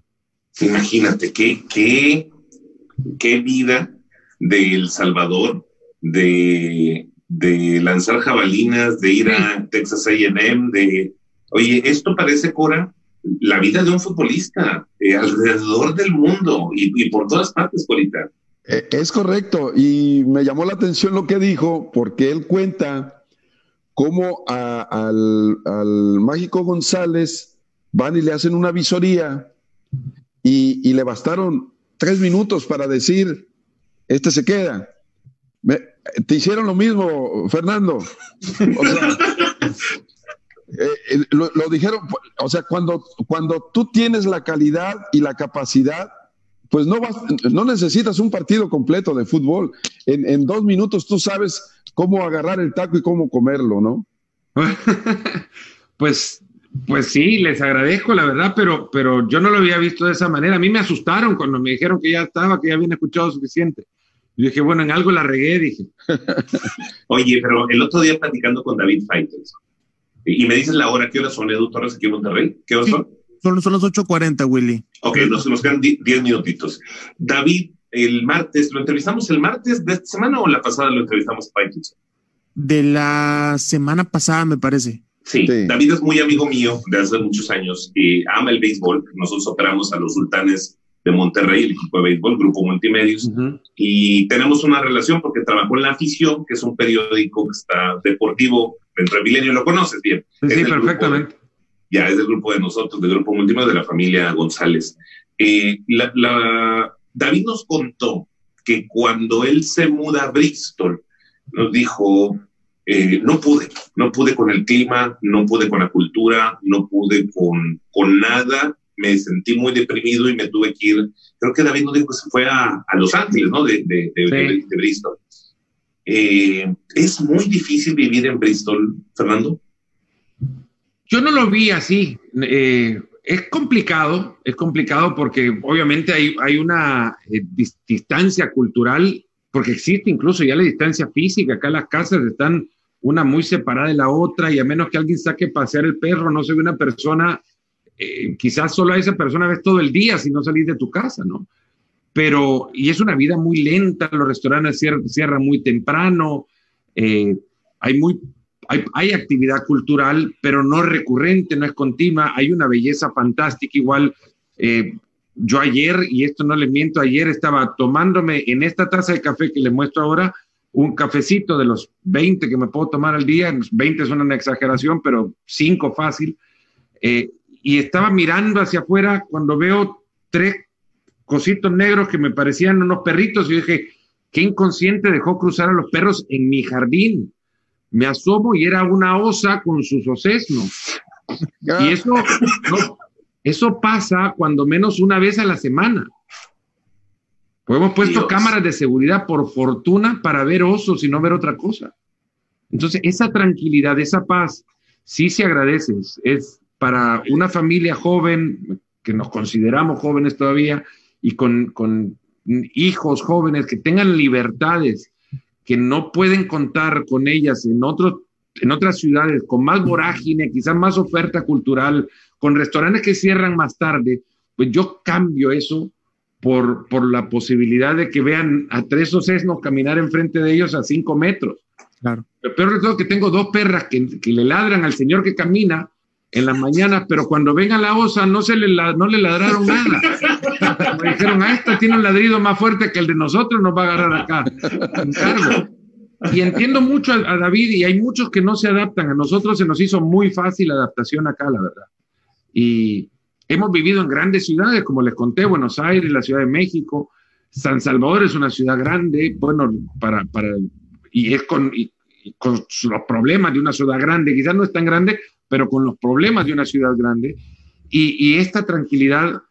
Imagínate qué, qué, qué vida de El Salvador, de, de lanzar jabalinas, de ir a Texas AM, de, oye, esto parece, Cora, la vida de un futbolista eh, alrededor del mundo y, por todas partes, Corita. Eh, es correcto, y me llamó la atención lo que dijo, porque él cuenta cómo al, al, Mágico González van y le hacen una visoría y, y le bastaron tres minutos para decir, este se queda. Te hicieron lo mismo, Fernando. Eh, eh, lo, dijeron, o sea, cuando, cuando tú tienes la calidad y la capacidad, pues no, vas, no necesitas un partido completo de fútbol. En, en dos minutos tú sabes cómo agarrar el taco y cómo comerlo, ¿no? pues pues sí, les agradezco, la verdad, pero, pero yo no lo había visto de esa manera. A mí me asustaron cuando me dijeron que ya estaba, que ya habían escuchado suficiente. Yo dije, bueno, en algo la regué, dije. Oye, pero el otro día platicando con David Fighters, y me dices la hora, ¿qué horas son, Edu Torres, aquí en Monterrey? ¿Qué horas son? Son, son las 8.40, Willy. Ok, nos, nos quedan 10 minutitos. David, el martes, ¿lo entrevistamos el martes de esta semana o la pasada lo entrevistamos a De la semana pasada, me parece. Sí, David es muy amigo mío de hace muchos años y ama el béisbol. Nosotros operamos a los sultanes de Monterrey, el equipo de béisbol, Grupo Multimedios, y tenemos una relación porque trabajó en La Afición, que es un periódico que está deportivo dentro de Milenio, lo conoces bien. Sí, perfectamente. ya es del grupo de nosotros, del Grupo Multimedia de la familia González. Eh, David nos contó que cuando él se muda a Bristol, nos dijo, eh, no pude, no pude con el clima, no pude con la cultura, no pude con, con nada, me sentí muy deprimido y me tuve que ir, creo que David nos dijo que se fue a, a Los Ángeles, ¿no? De, de, de, Bristol. Eh, ¿Es muy difícil vivir en Bristol, Fernando? Yo no lo vi así. Eh, es complicado, es complicado porque obviamente hay, hay una distancia cultural, porque existe incluso ya la distancia física. Acá las casas están una muy separada de la otra y a menos que alguien saque pasear el perro, no se ve una persona, eh, quizás solo a esa persona ves todo el día si no salís de tu casa, ¿no? Pero, y es una vida muy lenta, los restaurantes cierran, muy temprano, eh, hay, muy, hay, actividad cultural, pero no recurrente, no es continua, hay una belleza fantástica, igual. Eh, yo ayer, y esto no le miento, ayer estaba tomándome en esta taza de café que le muestro ahora, un cafecito de los 20 que me puedo tomar al día, 20 son una exageración, pero 5 fácil, eh, y estaba mirando hacia afuera cuando veo tres cositos negros que me parecían unos perritos y dije, qué inconsciente dejó cruzar a los perros en mi jardín. Me asomo y era una osa con sus osesnos. Y eso, eso pasa cuando menos una vez a la semana. Pues hemos puesto cámaras de seguridad por fortuna para ver osos y no ver otra cosa. Entonces, esa tranquilidad, esa paz, sí se agradece. Es para una familia joven, que nos consideramos jóvenes todavía, y con, con hijos jóvenes que tengan libertades, que no pueden contar con ellas en, otros, en otras ciudades, con más vorágine, quizás más oferta cultural, con restaurantes que cierran más tarde, pues yo cambio eso por, por la posibilidad de que vean a tres o sesnos caminar enfrente de ellos a cinco metros. Claro. Lo peor de todo es que tengo dos perras que, que, le ladran al señor que camina en las mañanas, pero cuando venga la osa no, se le, no le ladraron nada. Me dijeron, a esta tiene un ladrido más fuerte que el de nosotros, nos va a agarrar acá. Y entiendo mucho a, a, David y hay muchos que no se adaptan. A nosotros se nos hizo muy fácil la adaptación acá, la verdad. Y, Hemos vivido en grandes ciudades, como les conté, Buenos Aires, la Ciudad de México. San Salvador es una ciudad grande, bueno, para, para y es con, con los problemas de una ciudad grande, quizás no es tan grande, pero con los problemas de una ciudad grande. Y, y esta tranquilidad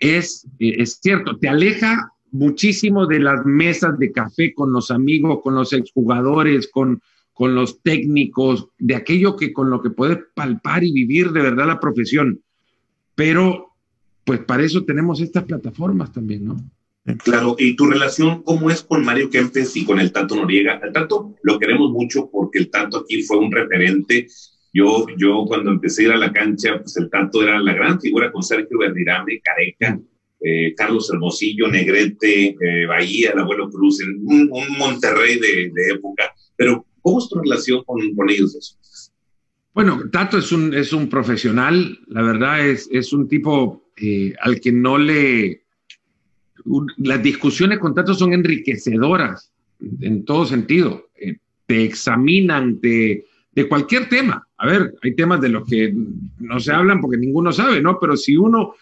es, es cierto, te aleja muchísimo de las mesas de café con los amigos, con los exjugadores, con, con los técnicos, de aquello que con lo que puedes palpar y vivir de verdad la profesión. Pero, pues para eso tenemos estas plataformas también, ¿no? Claro, y tu relación, ¿cómo es con Mario Kempes y con el Tato Noriega? El Tato lo queremos mucho porque el Tato aquí fue un referente. Yo, yo cuando empecé a ir a la cancha, pues el Tato era la gran figura con Sergio Berdirame, Careca, eh, Carlos Hermosillo, Negrete, eh, Bahía, el abuelo Cruz, un, Monterrey de, época. Pero, ¿cómo es tu relación con, ellos? Bueno, Tato es un, es un profesional, la verdad es, es un tipo eh, al que no le... las discusiones con Tato son enriquecedoras en todo sentido. Te examinan de, de cualquier tema. A ver, hay temas de los que no se hablan porque ninguno sabe, ¿no? Pero si uno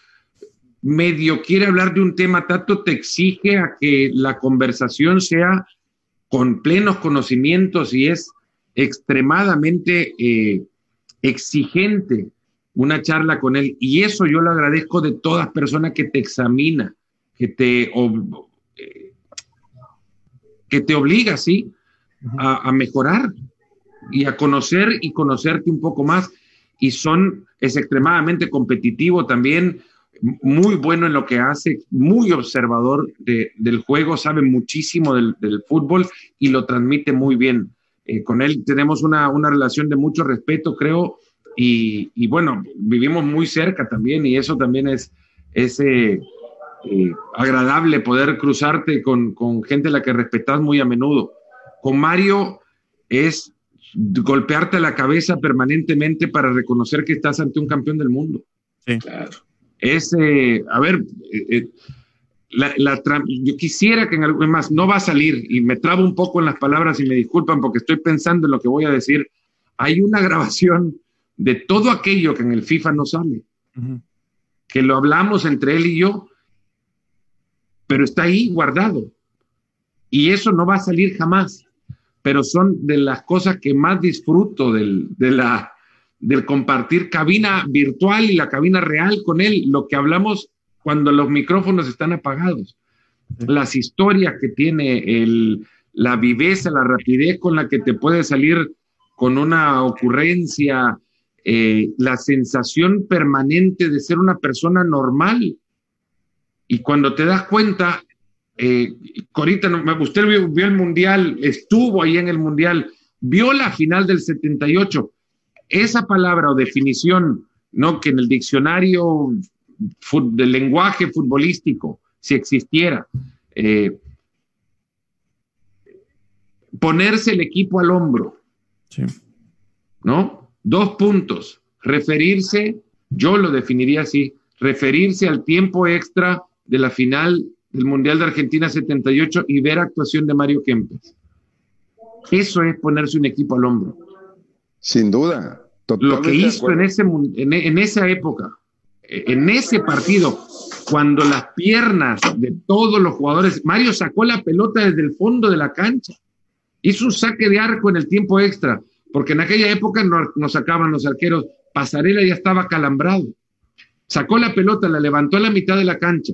medio quiere hablar de un tema, Tato te exige a que la conversación sea con plenos conocimientos y es extremadamente eh, exigente una charla con él. Y eso yo lo agradezco de todas personas que te examina, que te, eh, que te obliga, ¿sí? A, a, mejorar y a conocer y conocerte un poco más. Y son, es extremadamente competitivo también, muy bueno en lo que hace, muy observador del juego, sabe muchísimo del, fútbol y lo transmite muy bien. Eh, con él tenemos una, una, relación de mucho respeto, creo, y, y, bueno, vivimos muy cerca también y eso también es, es eh, eh, agradable poder cruzarte con, con gente a la que respetas muy a menudo. Con Mario es golpearte la cabeza permanentemente para reconocer que estás ante un campeón del mundo. Sí, claro es, eh, a ver, eh, eh, la, yo quisiera que en algo más, no va a salir y me trabo un poco en las palabras y me disculpan porque estoy pensando en lo que voy a decir. Hay una grabación de todo aquello que en el FIFA no sale, que lo hablamos entre él y yo, pero está ahí guardado. Y eso no va a salir jamás, pero son de las cosas que más disfruto del, de la, del compartir cabina virtual y la cabina real con él, lo que hablamos cuando los micrófonos están apagados, las historias que tiene, el, la viveza, la rapidez con la que te puede salir con una ocurrencia, eh, la sensación permanente de ser una persona normal. Y cuando te das cuenta, eh, Corita, usted vio, vio el Mundial, estuvo ahí en el Mundial, vio la final del 78 esa palabra o definición, ¿no? Que en el diccionario del lenguaje futbolístico, si existiera, eh, ponerse el equipo al hombro, ¿no? Dos puntos, referirse, yo lo definiría así, referirse al tiempo extra de la final del Mundial de Argentina 78 y ver actuación de Mario Kempes. Eso es ponerse un equipo al hombro. Sin duda. Lo que hizo en, ese, en, esa época, en ese partido, cuando las piernas de todos los jugadores, Mario sacó la pelota desde el fondo de la cancha, hizo un saque de arco en el tiempo extra, porque en aquella época no, nos sacaban los arqueros, Pasarela ya estaba calambrado, sacó la pelota, la levantó a la mitad de la cancha.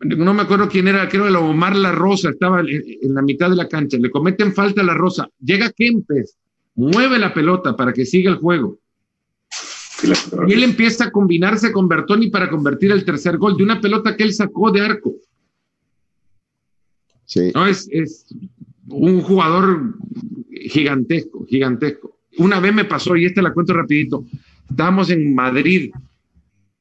No me acuerdo quién era, creo que Omar La Rosa estaba en la mitad de la cancha, le cometen falta a La Rosa, llega Kempes, mueve la pelota para que siga el juego. Y él empieza a combinarse con Bertoni para convertir el tercer gol de una pelota que él sacó de arco. Sí. No, es, es un jugador gigantesco, gigantesco. Una vez me pasó, y esta la cuento rapidito, estábamos en Madrid,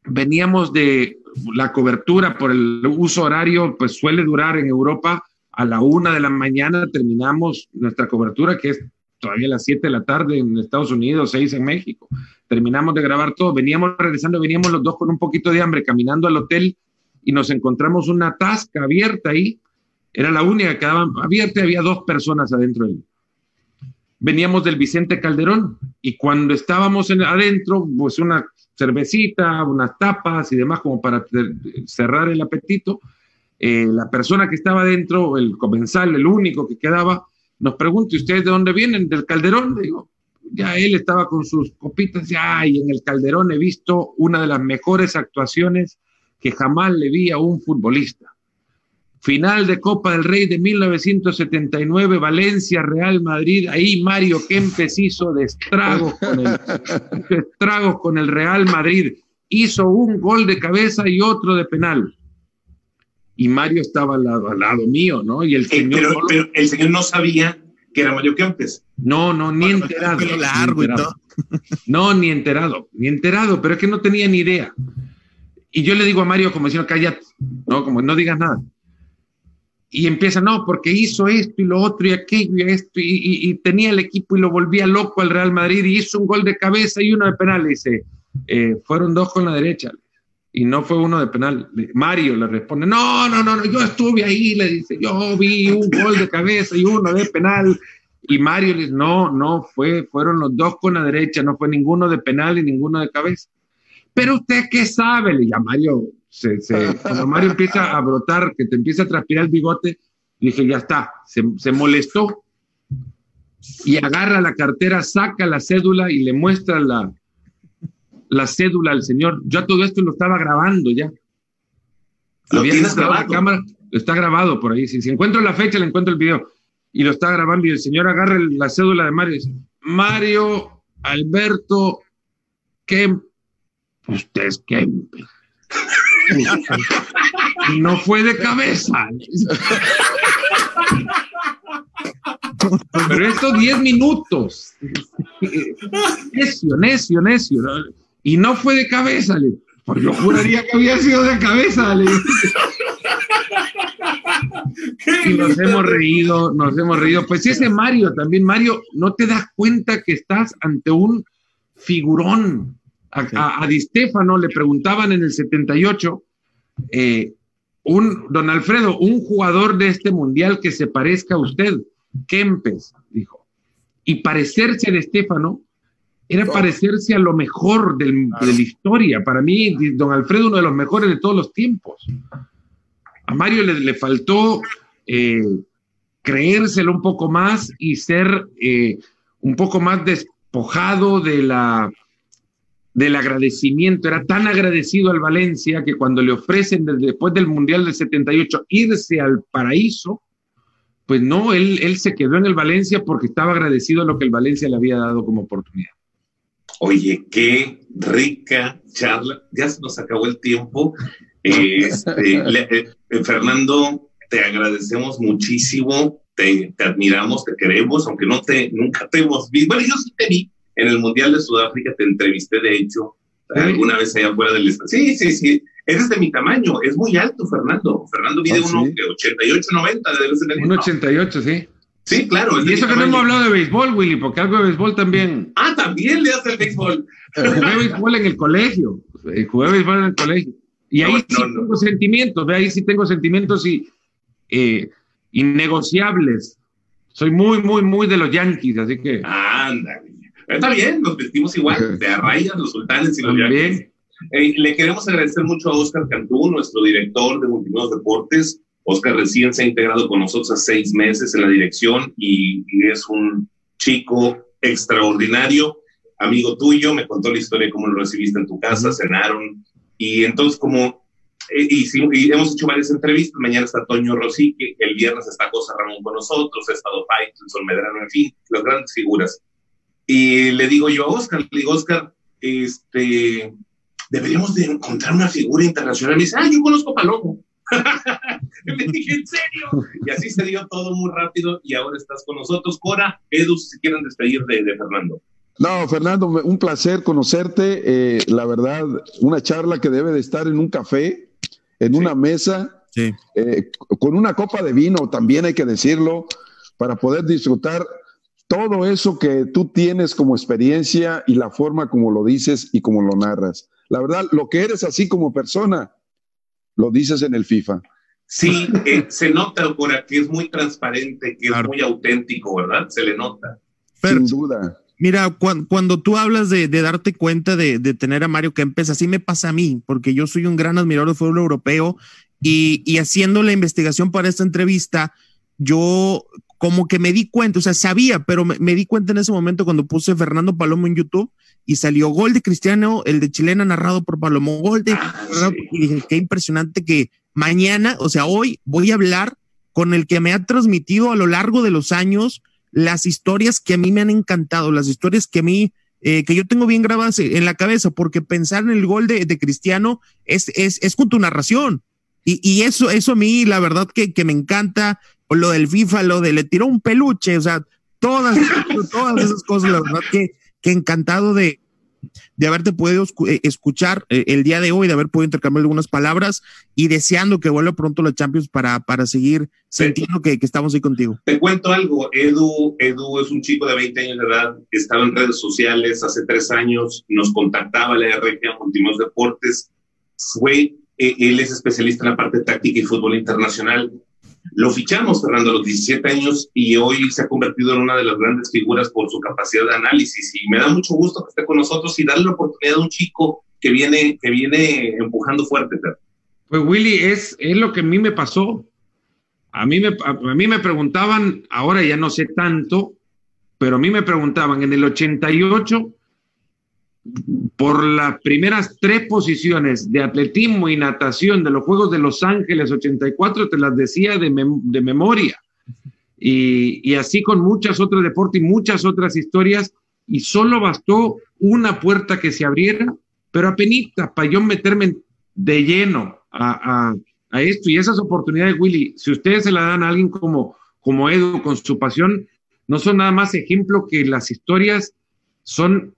veníamos de la cobertura por el uso horario, pues suele durar en Europa a la una de la mañana, terminamos nuestra cobertura, que es todavía a las 7 de la tarde en Estados Unidos, 6 en México. Terminamos de grabar todo, veníamos regresando, veníamos los dos con un poquito de hambre caminando al hotel y nos encontramos una tasca abierta ahí. Era la única que quedaba abierta había dos personas adentro. Veníamos del Vicente Calderón y cuando estábamos en, adentro, pues una cervecita, unas tapas y demás como para cerrar el apetito. Eh, la persona que estaba adentro, el comensal, el único que quedaba, nos pregunta, ¿ustedes de dónde vienen? ¿Del Calderón? digo, ya él estaba con sus copitas, ya, y en el Calderón he visto una de las mejores actuaciones que jamás le vi a un futbolista. Final de Copa del Rey de 1979, Valencia, Real Madrid. Ahí Mario Kempes hizo de estragos con el, estragos con el Real Madrid. Hizo un gol de cabeza y otro de penal y Mario estaba al lado, al lado mío, ¿no? Y el eh, señor. pero, el señor no sabía que era Mario Kempes. No, no, ni enterado. largo y todo. No, ni enterado, ni enterado, pero es que no tenía ni idea. Y yo le digo a Mario, como diciendo, cállate, ¿no? Como no digas nada. Y empieza, no, porque hizo esto y lo otro y aquello y esto, y, tenía el equipo y lo volvía loco al Real Madrid y hizo un gol de cabeza y uno de penal. Y dice, eh, fueron dos con la derecha y no fue uno de penal. Mario le responde, no, no, no, no, yo estuve ahí, le dice, yo vi un gol de cabeza y uno de penal. Y Mario le dice, no, no, fue, fueron los dos con la derecha, no fue ninguno de penal y ninguno de cabeza. Pero usted qué sabe, le llama Mario, se, cuando Mario empieza a brotar, que te empieza a transpirar el bigote, Dije, ya está, se, se molestó y agarra la cartera, saca la cédula y le muestra la, la cédula al señor. Yo todo esto lo estaba grabando ya. ¿Lo tienes grabado? La cámara, está grabado por ahí. Si, si, encuentro la fecha, le encuentro el video. Y lo está grabando y el señor agarra el, la cédula de Mario y dice, Mario Alberto Kemp. Usted es Kemp. no fue de cabeza. Pero estos 10 minutos. Necio, necio, necio. Y no fue de cabeza. Le. Pues yo juraría que había sido de cabeza. Le. Y nos hemos reído, nos hemos reído. Pues ese Mario también, Mario, no te das cuenta que estás ante un figurón. A, a, a Di Stefano le preguntaban en el 78, eh, un, don Alfredo, un jugador de este mundial que se parezca a usted. Kempes, dijo. Y parecerse de Estefano era oh. parecerse a lo mejor del, de la historia. Para mí, don Alfredo, uno de los mejores de todos los tiempos. A Mario le, le faltó eh, creérselo un poco más y ser eh, un poco más despojado de la del agradecimiento. Era tan agradecido al Valencia que cuando le ofrecen después del Mundial del 78 irse al paraíso, pues no, él, él se quedó en el Valencia porque estaba agradecido a lo que el Valencia le había dado como oportunidad. Oye, qué rica charla. Ya se nos acabó el tiempo. Este, le, eh, Fernando, te agradecemos muchísimo, te, te, admiramos, te queremos, aunque no te, nunca te hemos visto. Bueno, yo sí te vi en el Mundial de Sudáfrica, te entrevisté, de hecho, ¿Sí? alguna vez allá afuera del estadio. Sí, sí, sí. Eres de mi tamaño, es muy alto, Fernando. Fernando mide uno sí. de 88, 90, debe ser el Un 88, sí. Sí, claro. es Y eso que no hemos hablado de béisbol, Willy, porque algo de béisbol también. Ah, también le hace el béisbol. Jugué béisbol en el colegio. eh, Jugué béisbol en el colegio. Y ahí No, sí no, no. tengo sentimientos, ve, ahí sí tengo sentimientos y eh, innegociables. Soy muy, muy, muy de los Yankees, así que Anda. Está bien, nos vestimos igual, de a rayas, los sultanes y los yankees. Eh, le queremos agradecer mucho a Oscar Cantú, nuestro director de Multimedios Deportes. Oscar recién se ha integrado con nosotros hace seis meses en la dirección y, y es un chico extraordinario, amigo tuyo. Me contó la historia de cómo lo recibiste en tu casa, cenaron. Y entonces, como eh, hicimos- y hemos hecho varias entrevistas. Mañana está Toño Rosique, el viernes está Cosa Ramón con nosotros, ha estado Sol Medrano, en fin, las grandes figuras. Y le digo yo a Oscar, le digo, Oscar, este, deberíamos de encontrar una figura internacional. Me dice, ah, yo conozco a Palomo. y le dije, ¿en serio? Y así se dio todo muy rápido y ahora estás con nosotros. Cora, Edu, si quieren despedir de, de Fernando. No, Fernando, un placer conocerte. Eh, la verdad, una charla que debe de estar en un café, en Sí. una mesa, Sí. eh, con una copa de vino, también hay que decirlo, para poder disfrutar todo eso que tú tienes como experiencia y la forma como lo dices y como lo narras. La verdad, lo que eres así como persona, lo dices en el FIFA. Sí, eh, se nota, Cora, que es muy transparente, que Claro. es muy auténtico, ¿verdad? Se le nota. Sin duda. Mira, cuan- cuando tú hablas de, de darte cuenta de, de tener a Mario Kempes, así me pasa a mí, porque yo soy un gran admirador del fútbol europeo y, y haciendo la investigación para esta entrevista, yo como que me di cuenta, o sea, sabía, pero me, me di cuenta en ese momento cuando puse Fernando Palomo en YouTube y salió gol de Cristiano, el de Chilena narrado por Palomo, gol de... Ah, sí. Y dije, qué impresionante que mañana, o sea, hoy voy a hablar con el que me ha transmitido a lo largo de los años las historias que a mí me han encantado, las historias que a mí, eh, que yo tengo bien grabadas en la cabeza, porque pensar en el gol de, de Cristiano es, es, es con tu narración. Y, y eso, eso a mí, la verdad que, que me encanta, o lo del FIFA, lo de le tiró un peluche, o sea, todas, todas esas cosas, la verdad que, que encantado de, de haberte podido eh, escuchar eh, el día de hoy, de haber podido intercambiar algunas palabras y deseando que vuelva pronto la Champions para, para seguir sintiendo que, que estamos ahí contigo. Te cuento algo, Edu, Edu es un chico de 20 años de edad, estaba en redes sociales hace tres años, nos contactaba la RGA Multimos Deportes, fue, eh, él es especialista en la parte táctica y fútbol internacional. Lo fichamos, Fernando, a los 17 años y hoy se ha convertido en una de las grandes figuras por su capacidad de análisis y me da mucho gusto que esté con nosotros y darle la oportunidad a un chico que viene, que viene empujando fuerte. Pues Willy, es, es lo que a mí me pasó. a mí, me, a mí me preguntaban, ahora ya no sé tanto, pero a mí me preguntaban en el 88 por las primeras tres posiciones de atletismo y natación de los Juegos de Los Ángeles 84, te las decía de, de memoria. Y, y, así con muchas otras deportes y muchas otras historias, y solo bastó una puerta que se abriera, pero apenas para yo meterme de lleno a, a, a, esto. Y esas oportunidades, Willy, si ustedes se la dan a alguien como, como Edu, con su pasión, no son nada más ejemplo que las historias son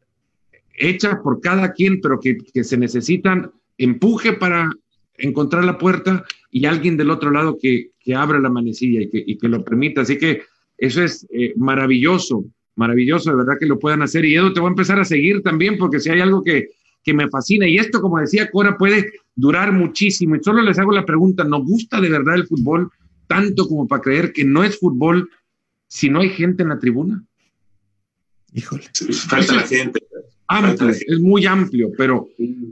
hechas por cada quien, pero que, que se necesitan empuje para encontrar la puerta y alguien del otro lado que, que abra la manecilla y que, y que, lo permita. Así que eso es eh, maravilloso, maravilloso, de verdad que lo puedan hacer. Y Edu, te voy a empezar a seguir también, porque si hay algo que, que me fascina, y esto, como decía Cora, puede durar muchísimo. Y solo les hago la pregunta, ¿nos gusta de verdad el fútbol tanto como para creer que no es fútbol si no hay gente en la tribuna? Híjole. Falta la gente. Amplio, es muy amplio, pero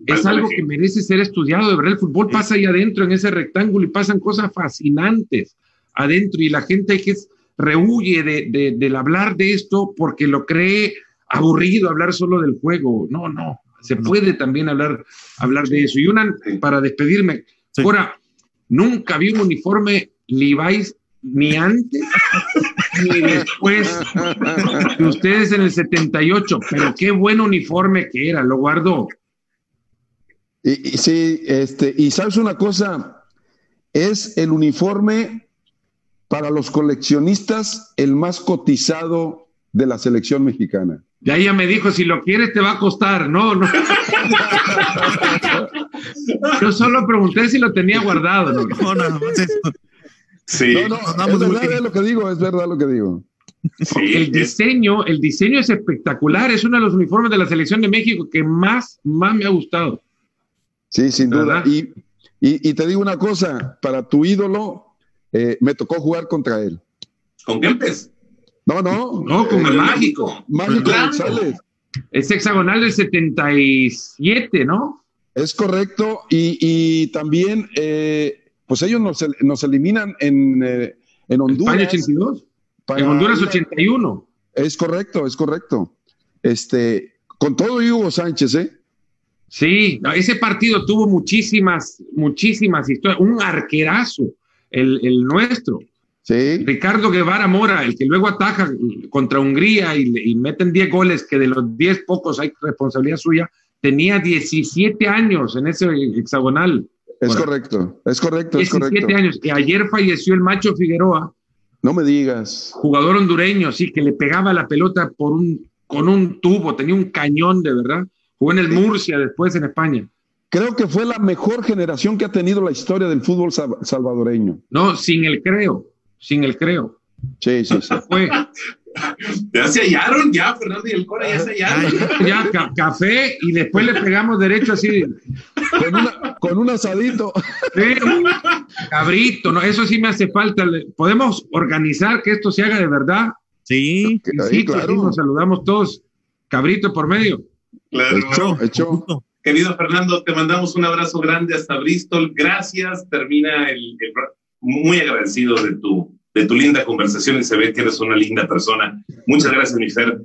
es algo que merece ser estudiado. De verdad, el fútbol pasa ahí adentro, en ese rectángulo, y pasan cosas fascinantes adentro, y la gente que es, rehuye de, de, del hablar de esto porque lo cree aburrido hablar solo del juego. No, no, se puede también hablar, hablar de eso. Y una, para despedirme, sí. ahora, nunca vi un uniforme Levi's ni antes ni después de ustedes en el 78, pero qué buen uniforme que era, lo guardó. Y, y, sí, este, y sabes una cosa, es el uniforme para los coleccionistas el más cotizado de la selección mexicana. Ya ella me dijo, si lo quieres te va a costar. No, no. Yo solo pregunté si lo tenía guardado. No, no, no, no Sí. No, no, es verdad es lo que digo, es verdad lo que digo. Sí, el diseño, el diseño es espectacular, es uno de los uniformes de la selección de México que más, más me ha gustado. Sí, sin duda. Y, y, y, te digo una cosa, para tu ídolo, eh, me tocó jugar contra él. ¿Con Kempes? No, no. No, con el, el mágico. Mágico González. Es hexagonal del 77, ¿no? Es correcto. Y, y también eh, pues ellos nos, nos eliminan en, eh, en Honduras. España 82. Para, en Honduras 81. Es correcto, es correcto. Este, con todo Hugo Sánchez, ¿eh? Sí, ese partido tuvo muchísimas, muchísimas historias. Un arquerazo, el, el nuestro. Sí. Ricardo Guevara Mora, el que luego ataja contra Hungría y, y meten 10 goles, que de los 10 pocos hay responsabilidad suya, tenía 17 años en ese hexagonal. Es bueno, correcto, es correcto, es 17 correcto. años, que ayer falleció el macho Figueroa. No me digas. Jugador hondureño, sí, que le pegaba la pelota por un, con un tubo, tenía un cañón de verdad. Jugó en el Murcia después en España. Creo que fue la mejor generación que ha tenido la historia del fútbol salvadoreño. No, sin el creo, sin el creo. Sí, sí, sí. Fue. Ya se hallaron, ya, Fernando y el Cora, ya se hallaron. Ya, ca café y después le pegamos derecho así. Con, una, con un asadito. Sí, cabrito, ¿no? Eso sí me hace falta. ¿Podemos organizar que esto se haga de verdad? Sí, sí, sí claro. nos saludamos todos. Cabrito por medio. Claro. Hecho, hecho. Querido Fernando, te mandamos un abrazo grande hasta Bristol. Gracias. Termina el, el muy agradecido de tu de tu linda conversación y se ve que eres una linda persona. Muchas gracias, mi Fer.